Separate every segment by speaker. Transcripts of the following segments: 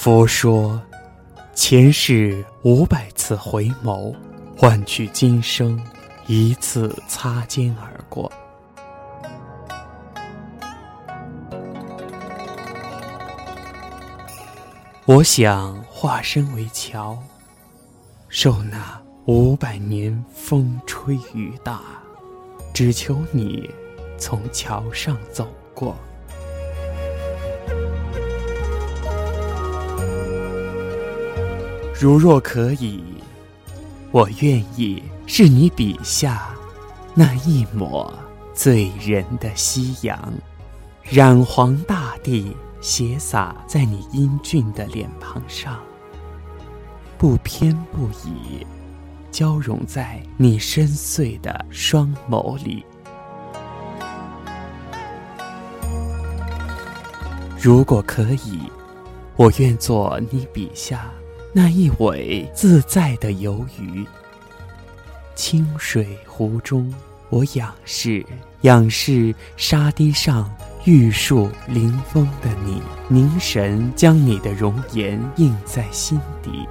Speaker 1: 佛说，前世五百次回眸，换取今生一次擦肩而过。我想化身为桥，受那五百年风吹雨打，只求你从桥上走过。如若可以，我愿意是你笔下那一抹醉人的夕阳，染黄大地。斜洒在你英俊的脸庞上，不偏不倚，交融在你深邃的双眸里。如果可以，我愿做你笔下那一尾自在的游鱼。清水湖中，我仰视，仰视沙堤上。玉树临风的你，凝神将你的容颜印在心底。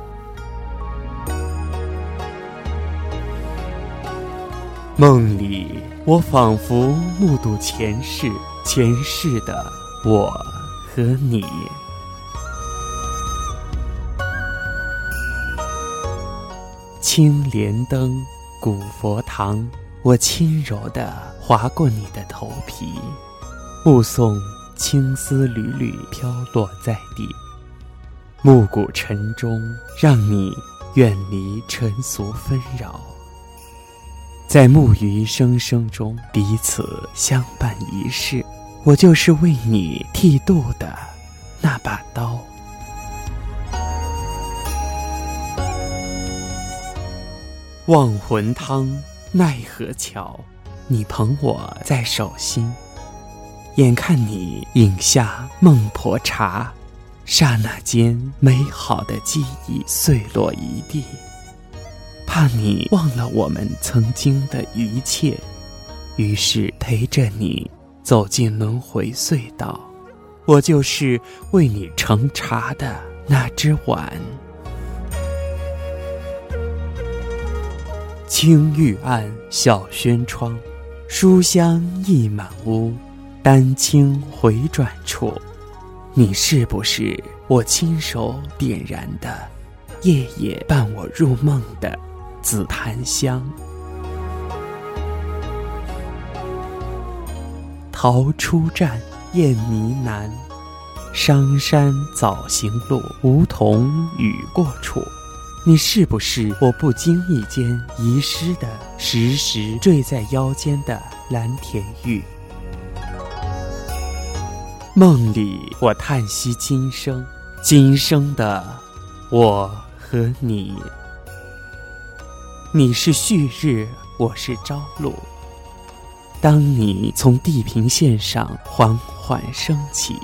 Speaker 1: 梦里，我仿佛目睹前世，前世的我和你。青莲灯，古佛堂，我轻柔地划过你的头皮。目送青丝缕缕飘落在地，暮鼓晨钟，让你远离尘俗纷扰，在木鱼声声中彼此相伴一世。我就是为你剃度的那把刀。忘魂汤，奈何桥，你捧我在手心。眼看你饮下孟婆茶，刹那间美好的记忆碎落一地。怕你忘了我们曾经的一切，于是陪着你走进轮回隧道。我就是为你盛茶的那只碗。青玉案小轩窗，书香溢满屋。丹青回转处，你是不是我亲手点燃的，夜夜伴我入梦的紫檀香？桃出站，燕呢喃，商山早行路，梧桐雨过处，你是不是我不经意间遗失的，时时坠在腰间的蓝田玉？梦里，我叹息今生，今生的我和你。你是旭日，我是朝露。当你从地平线上缓缓升起，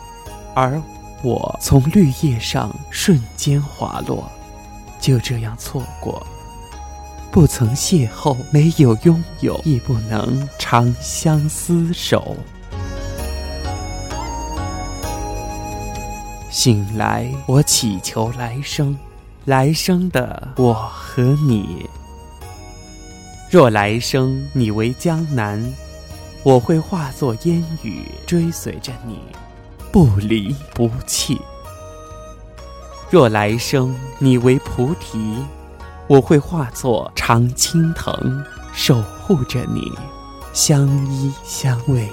Speaker 1: 而我从绿叶上瞬间滑落，就这样错过，不曾邂逅，没有拥有，亦不能长相厮守。醒来，我祈求来生，来生的我和你。若来生你为江南，我会化作烟雨，追随着你，不离不弃。若来生你为菩提，我会化作常青藤，守护着你，相依相偎。